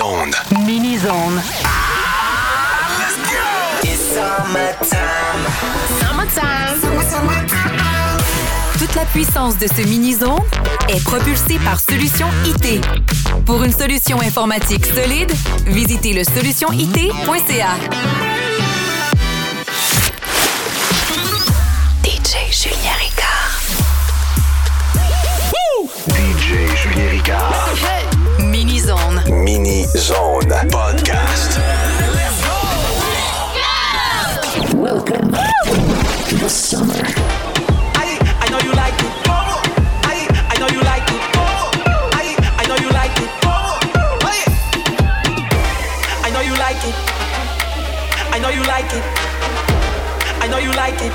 Mini-zone. Mini-zone. It's summertime. Toute la puissance de ce mini-zone est propulsée par Solution IT. Pour une solution informatique solide, visitez le solutionit.ca. DJ Julien Ricard. DJ Julien Ricard. Mini-zone. Mini-zone. Podcast. I, I know you like it. I, I know you like it. I, I know you like it. I know you like it. I know you like it. I know you like it.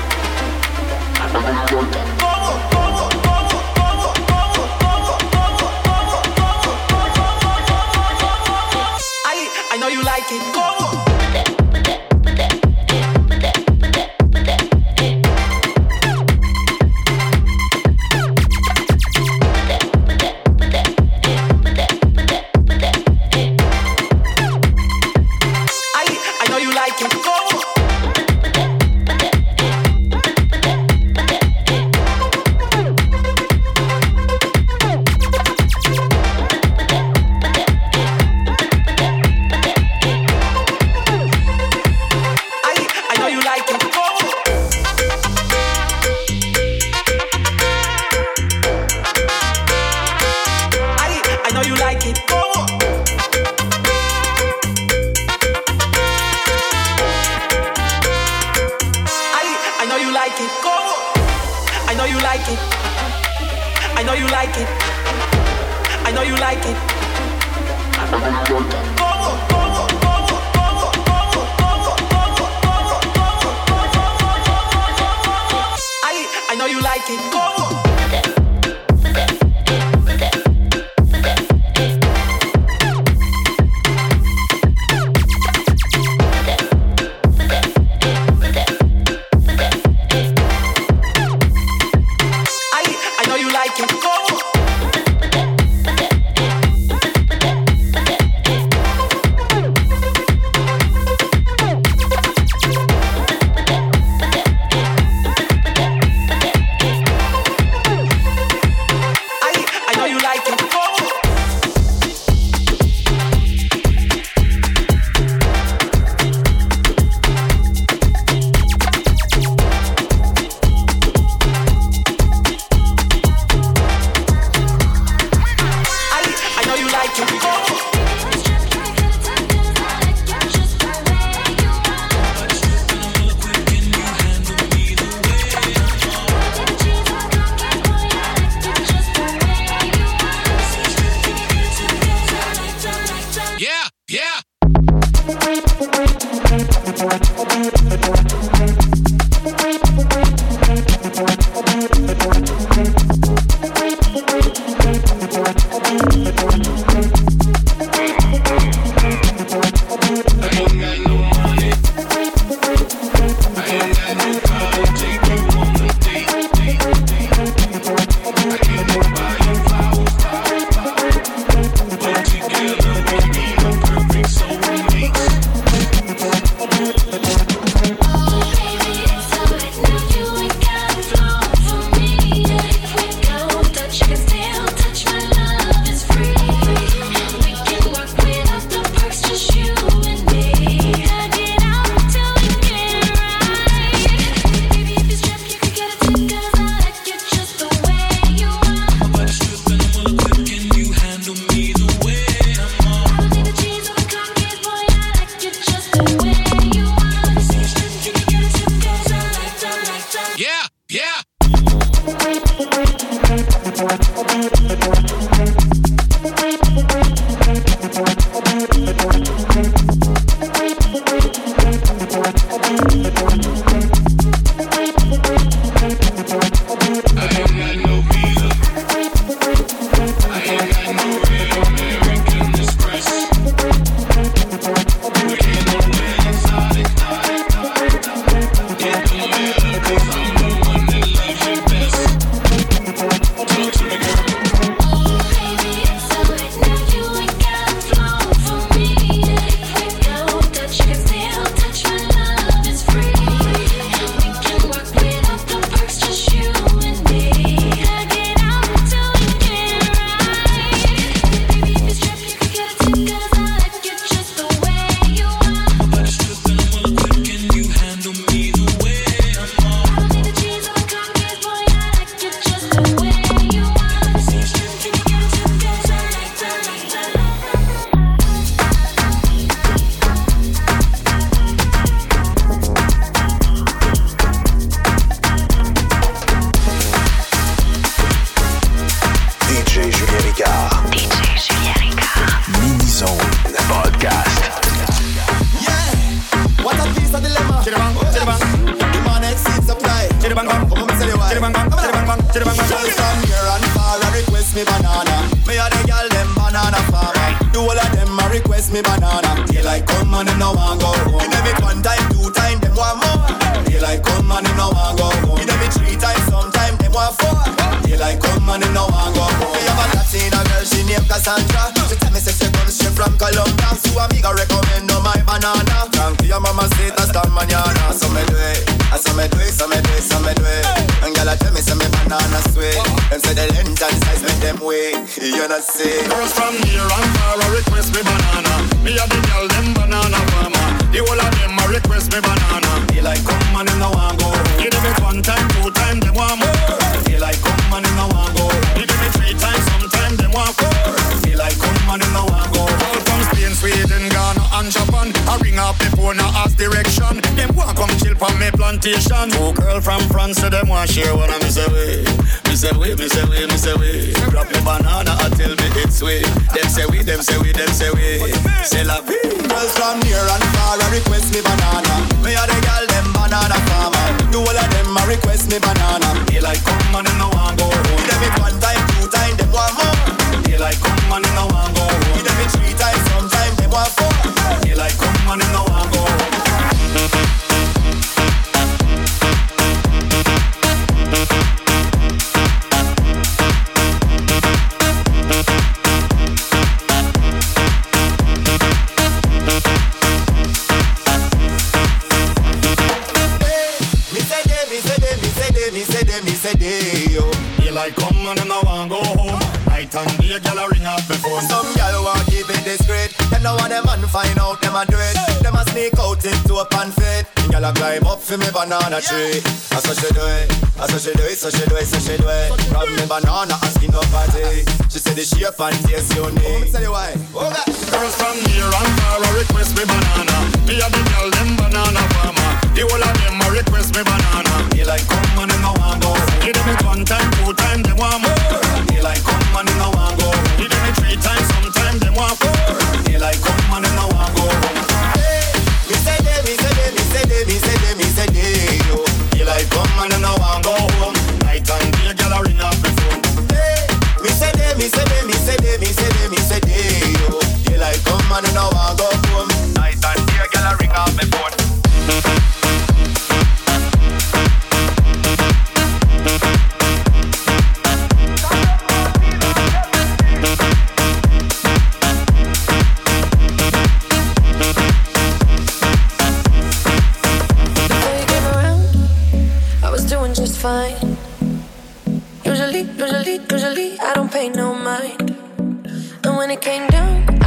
And Japan. I ring up the phone, I ask direction. Them want come chill from me plantation. Two girl from France, so them want share what I me say way. Me say way, me say way, me say way. Grab me banana, I tell me it's way. Them say we, them say we, them say we. Say la vie. Girls from near and far a request me banana. Me a the girl them banana farmer. The whole of them a request me banana. They like come and no want go home. Give them it one time, two time, them want more. They like come and no want go home. Give them it three times, sometime want four. Like come and in no want no want them man find out them a do it. Them a sneak out into a pan fit. Gal a climb up for me banana tree. That's how she do it. That's how she do it. So she do it. So she do it. Grab me banana and skin up party. She said the shape and taste unique. Oh, me tell you why. Oh. Girls from near and far a request me banana. Me a the girl them banana farmer. The whole of them a request me banana. They like come and them no want go. Give them it one time, two time, them want more. They like come and them no want go. Give them it three times, sometime them like come and them no want go. Me say they, me say they, me say they, me say they, me say they, yo. Like come and them no want go home. Night and day, girl a ring up the phone. Me say they, me say they, me say they, me say they, me say they, yo. Like come and them no it came down,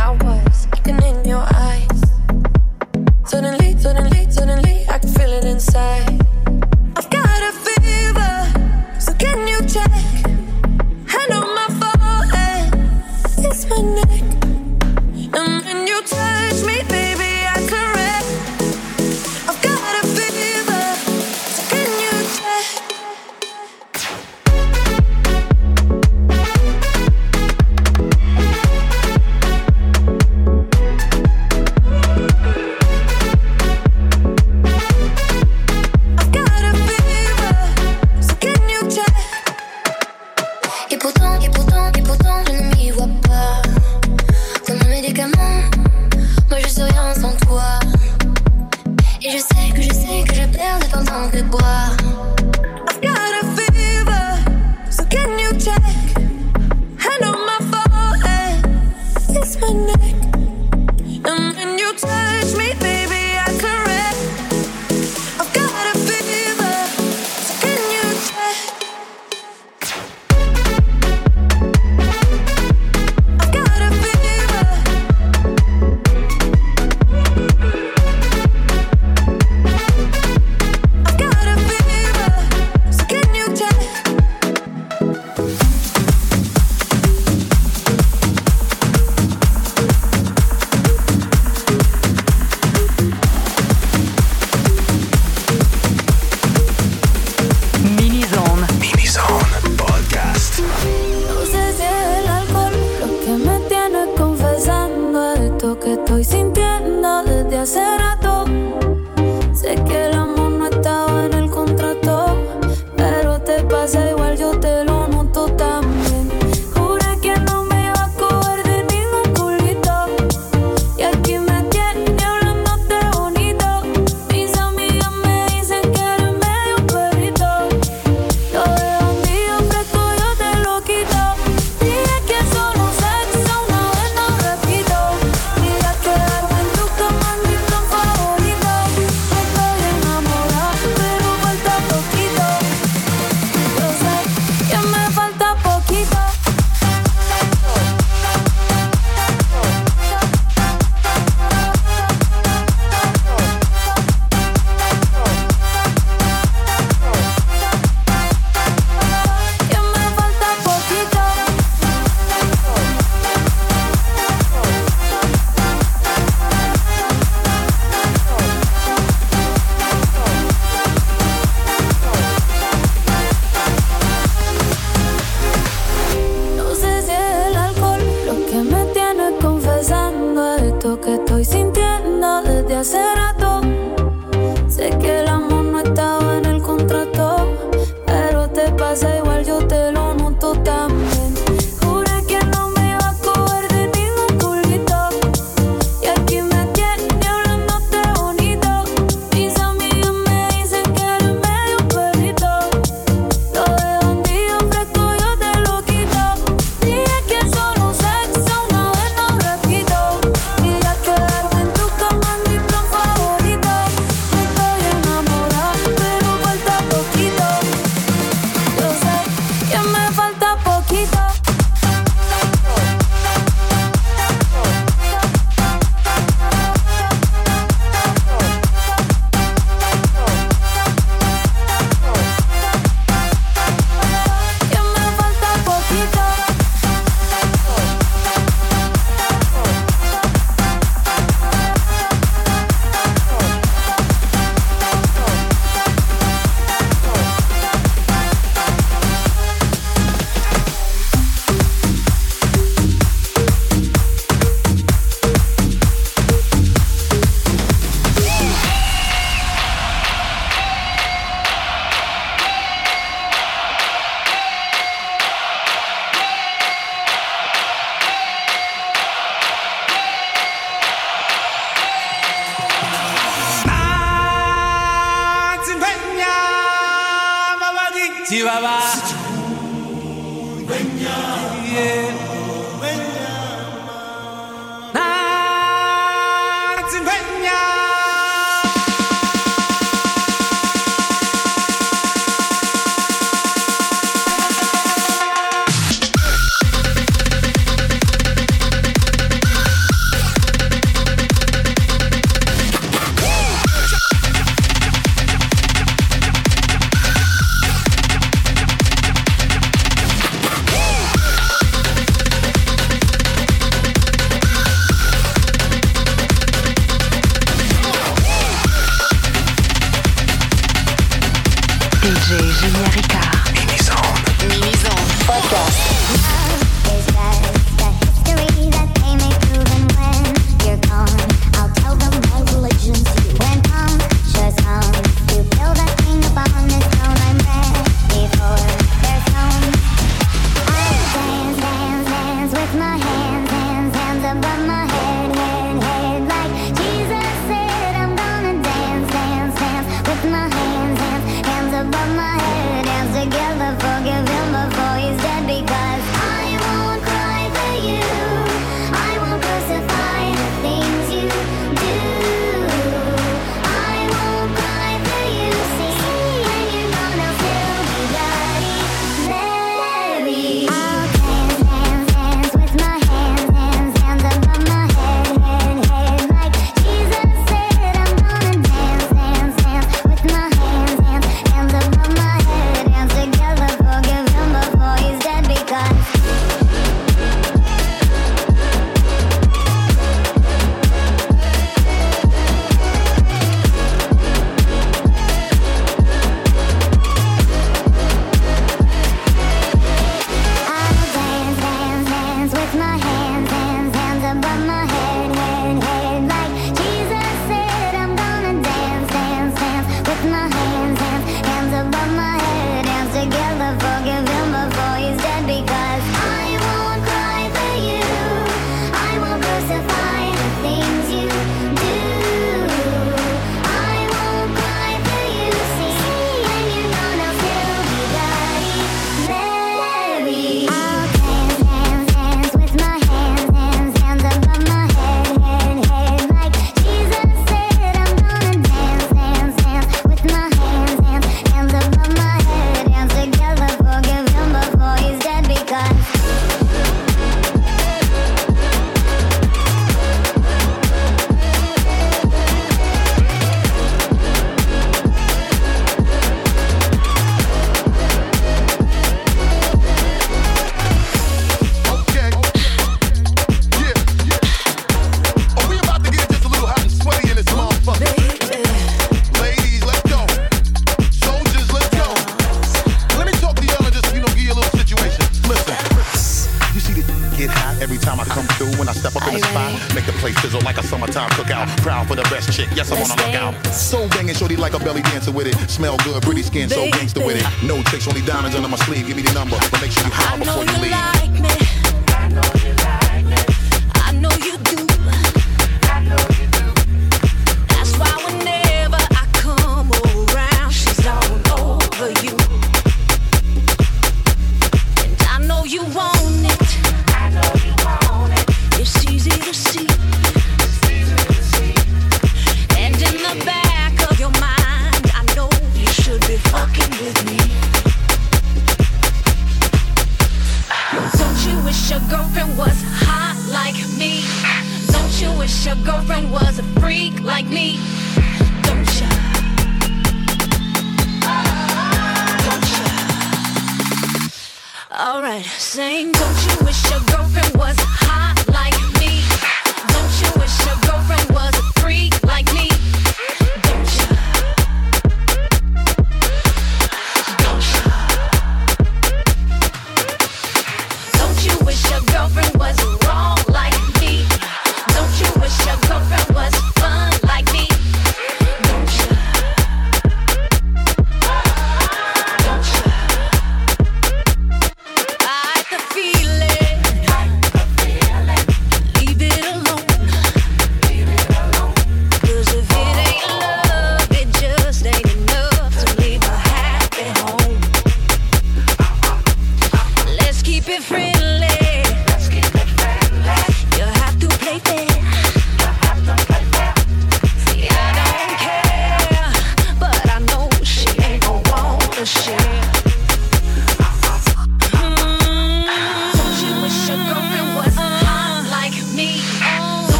Si va.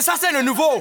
Ça c'est le nouveau.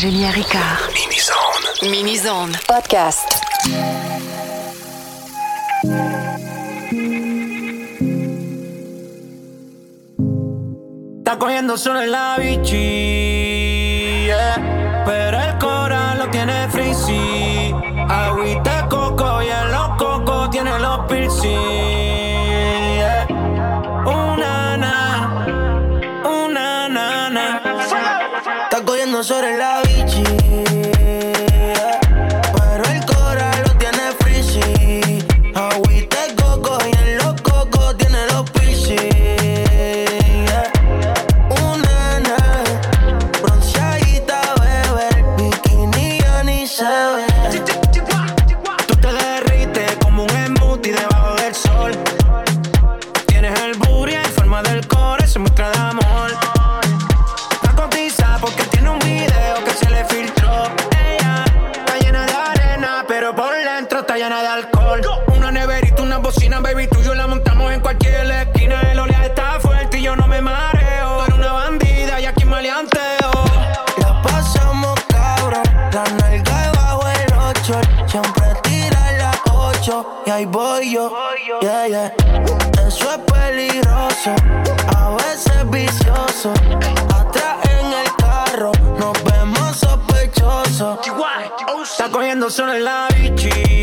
Julien Ricard. Minizone. Minizone. Podcast. Está cogiendo solo en la bici Atrás en el carro, nos vemos sospechosos. Está cogiendo solo en la bici.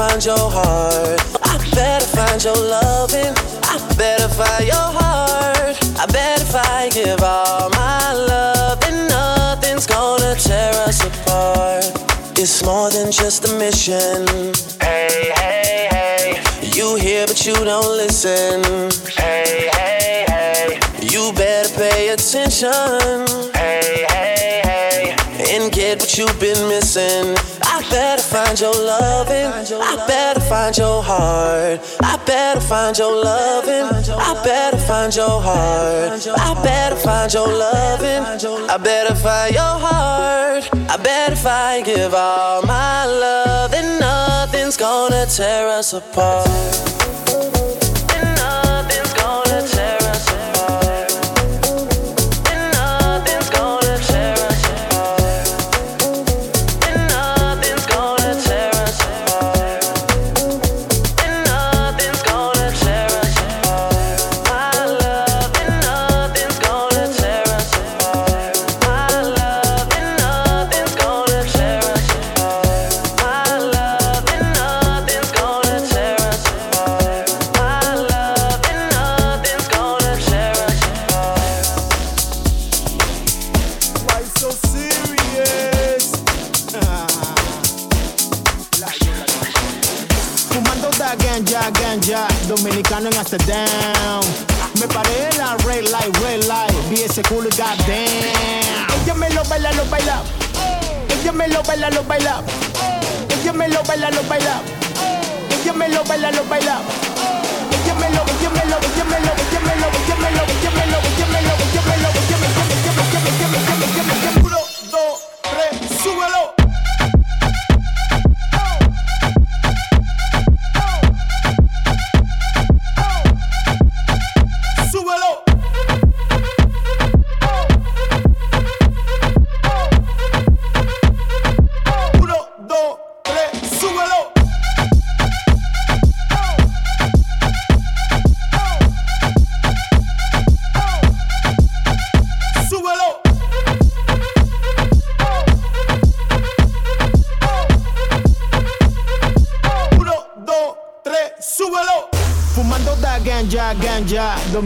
Find your heart. I better find your loving. I better find your heart. I bet if I give all my love, then nothing's gonna tear us apart. It's more than just a mission. Hey, hey, hey. You hear, but you don't listen. Hey, hey, hey. You better pay attention. Hey, hey, hey. And get what you've been missing. I better find your loving. I better find your heart. I better find your loving. I better find your heart. I better find your loving. I better find your heart. I bet if I give all my love, then nothing's gonna tear us apart. En Amsterdam. Me paré en la red light, red light, vi ese culo y goddamn. Ella me lo baila, lo baila. Ella me lo baila, lo baila. Ella me lo baila, lo baila. Ella me lo baila, lo baila.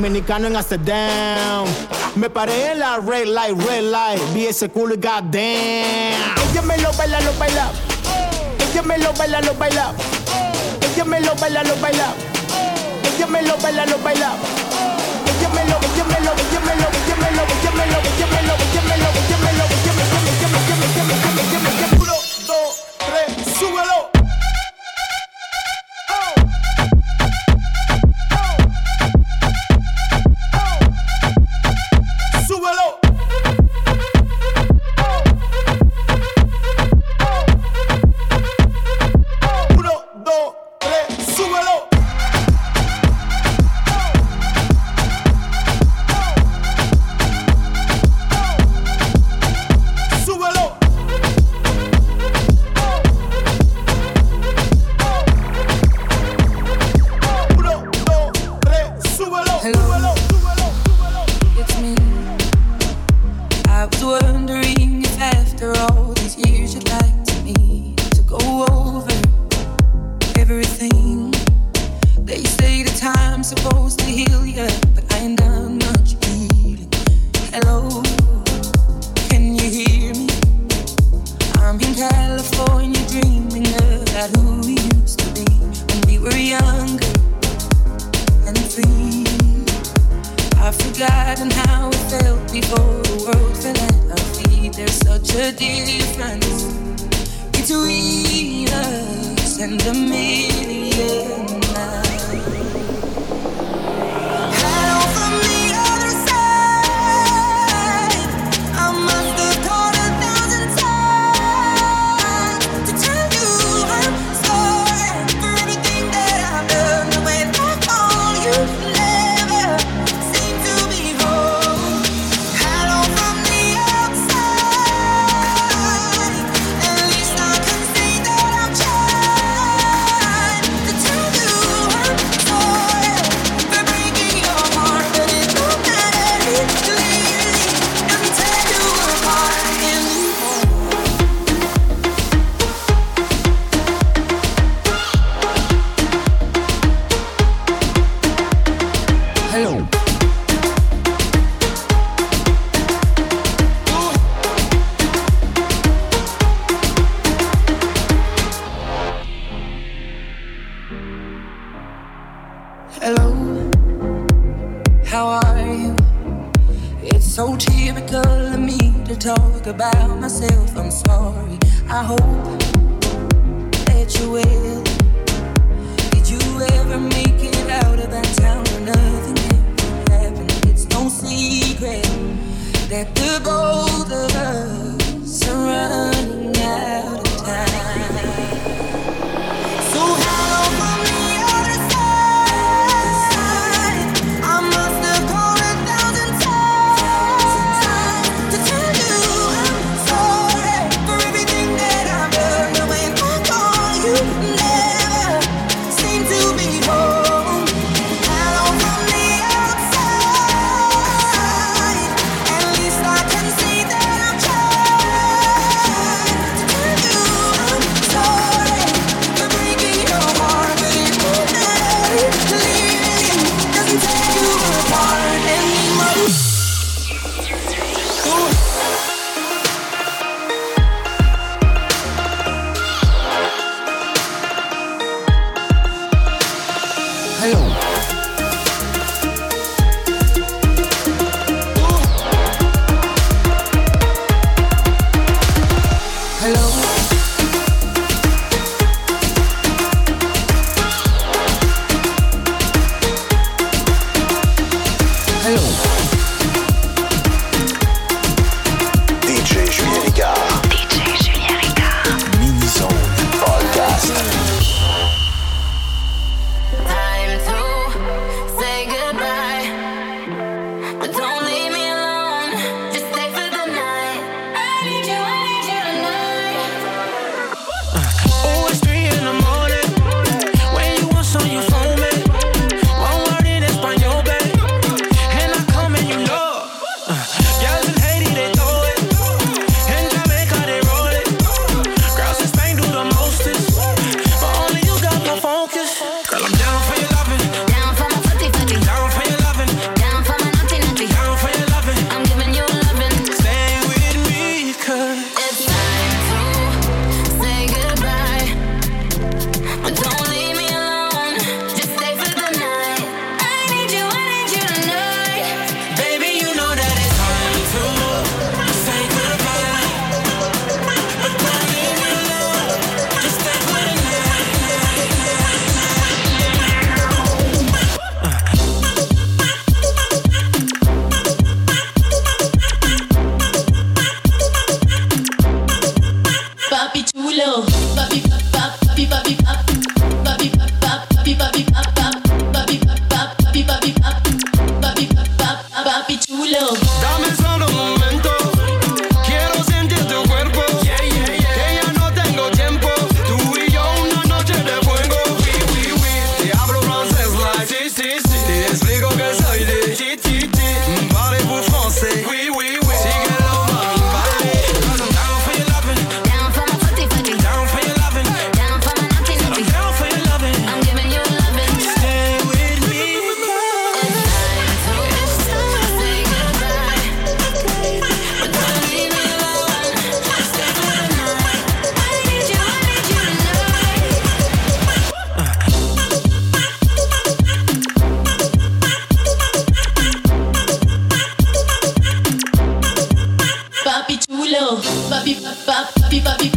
Dominicano en. Me paré en la red light, red light, vi ese culo y goddamn. Ella me lo baila, lo baila. Ella me lo baila, lo baila. Ella me lo baila, lo baila. Ella me lo baila, lo baila. Ella me lo, ella me lo, ella me lo, ella me lo, ella me lo, ella me lo, ella me lo, Papi, papi,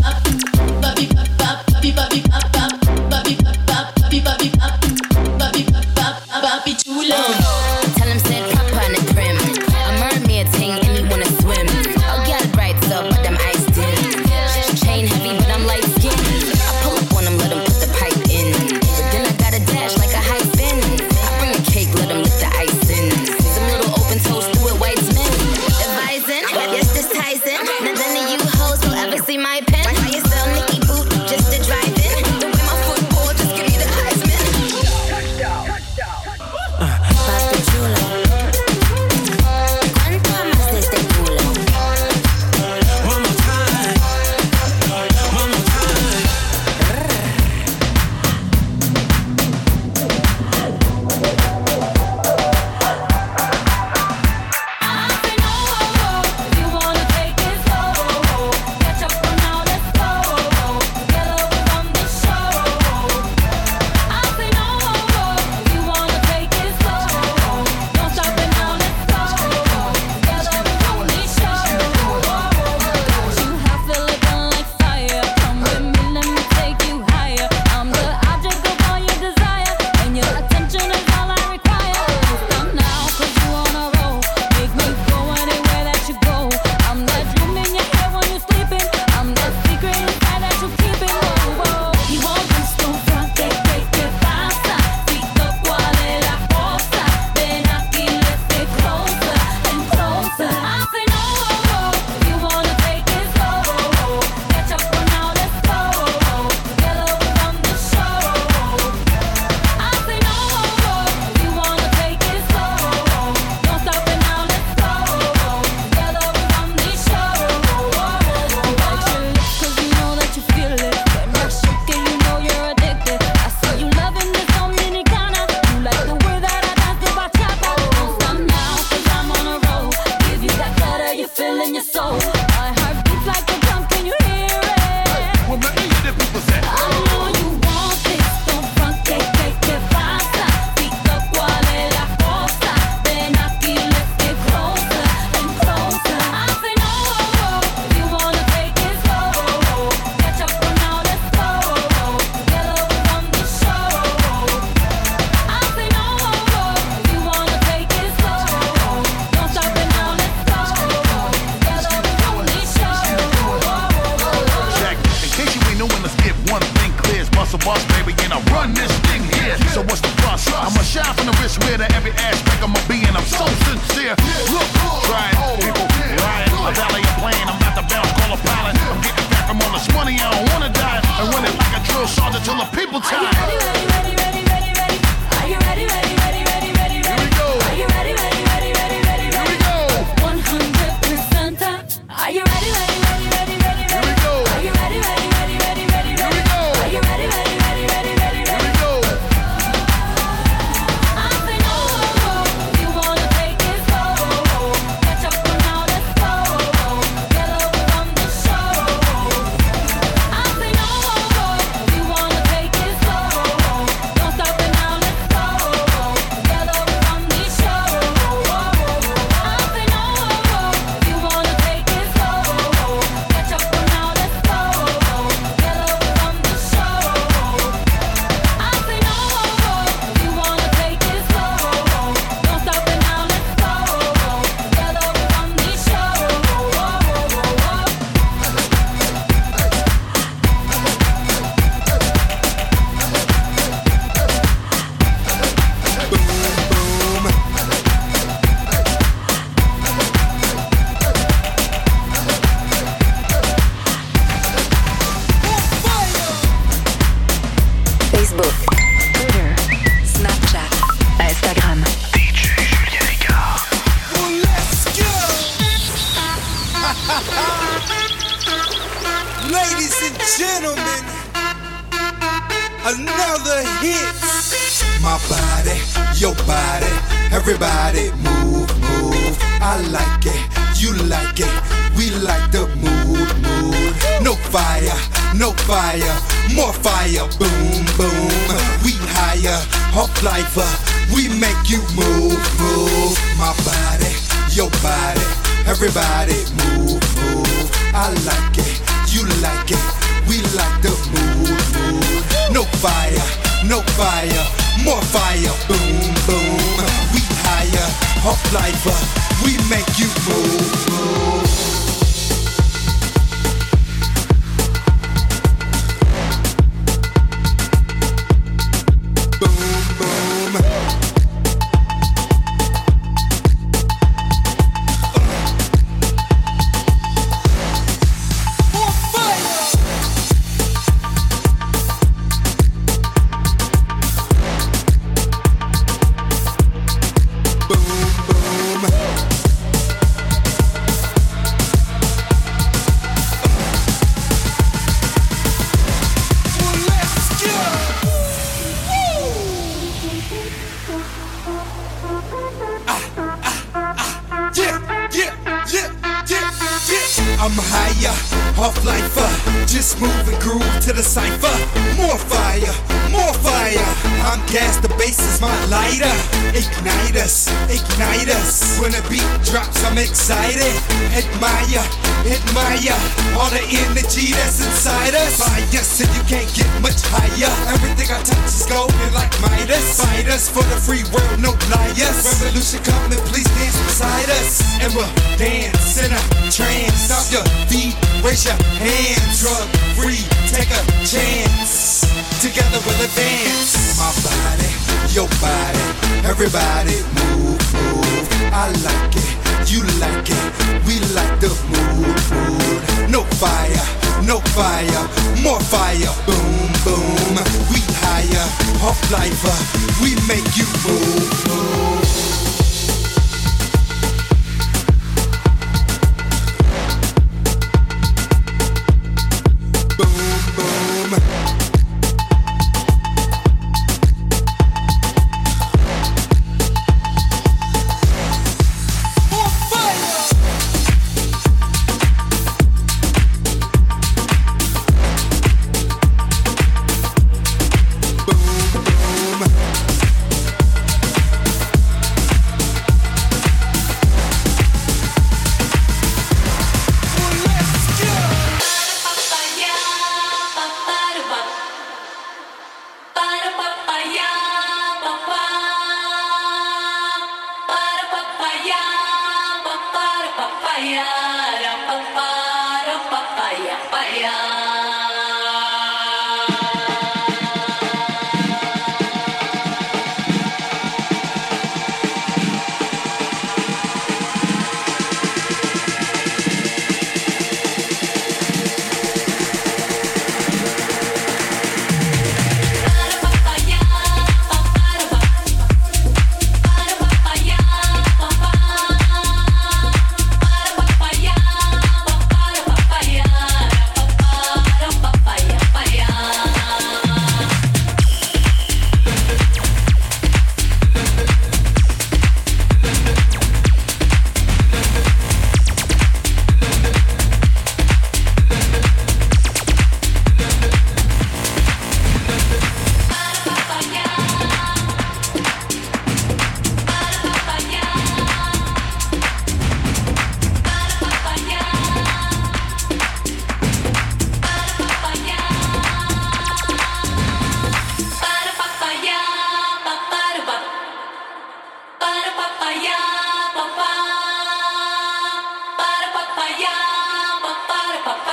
gentlemen, another hit. My body, your body, everybody move, move. I like it, you like it, we like the mood, mood. No fire, no fire, more fire, boom, boom. We higher, up lifer, we make you move, move. My body, your body, everybody move, move. I like it, you like it. We like the mood, mood. No fire, no fire, more fire. Boom, boom. We higher, hot life. Uh, we make you move, move. fire, more fire, boom, boom. We higher, hot life. Uh, we make you move.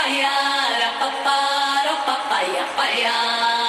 papaya, papaya, papaya, papaya.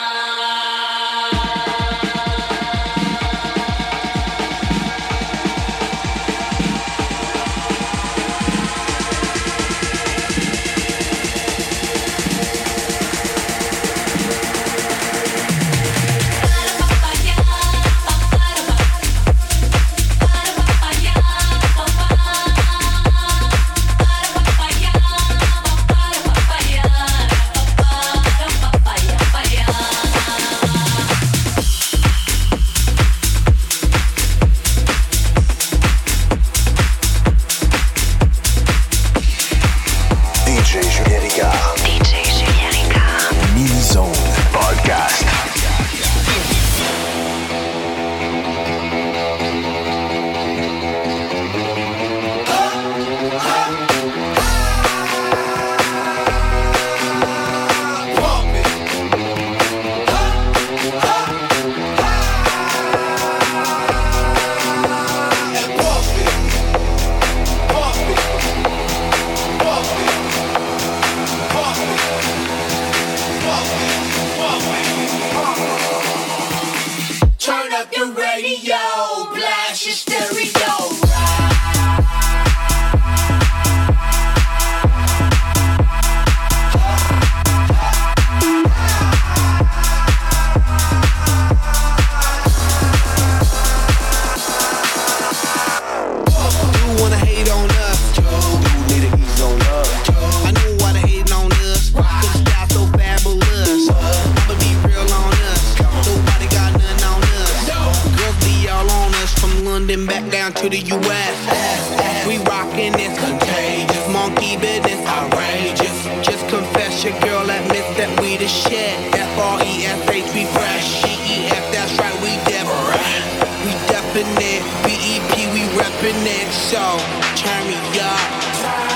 So turn me up,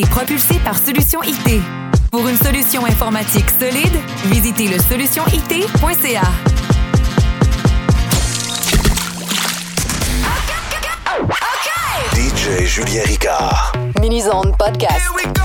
été propulsé par Solution IT. Pour une solution informatique solide, visitez le solutionit.ca. DJ Julien Ricard. Mini-zone podcast.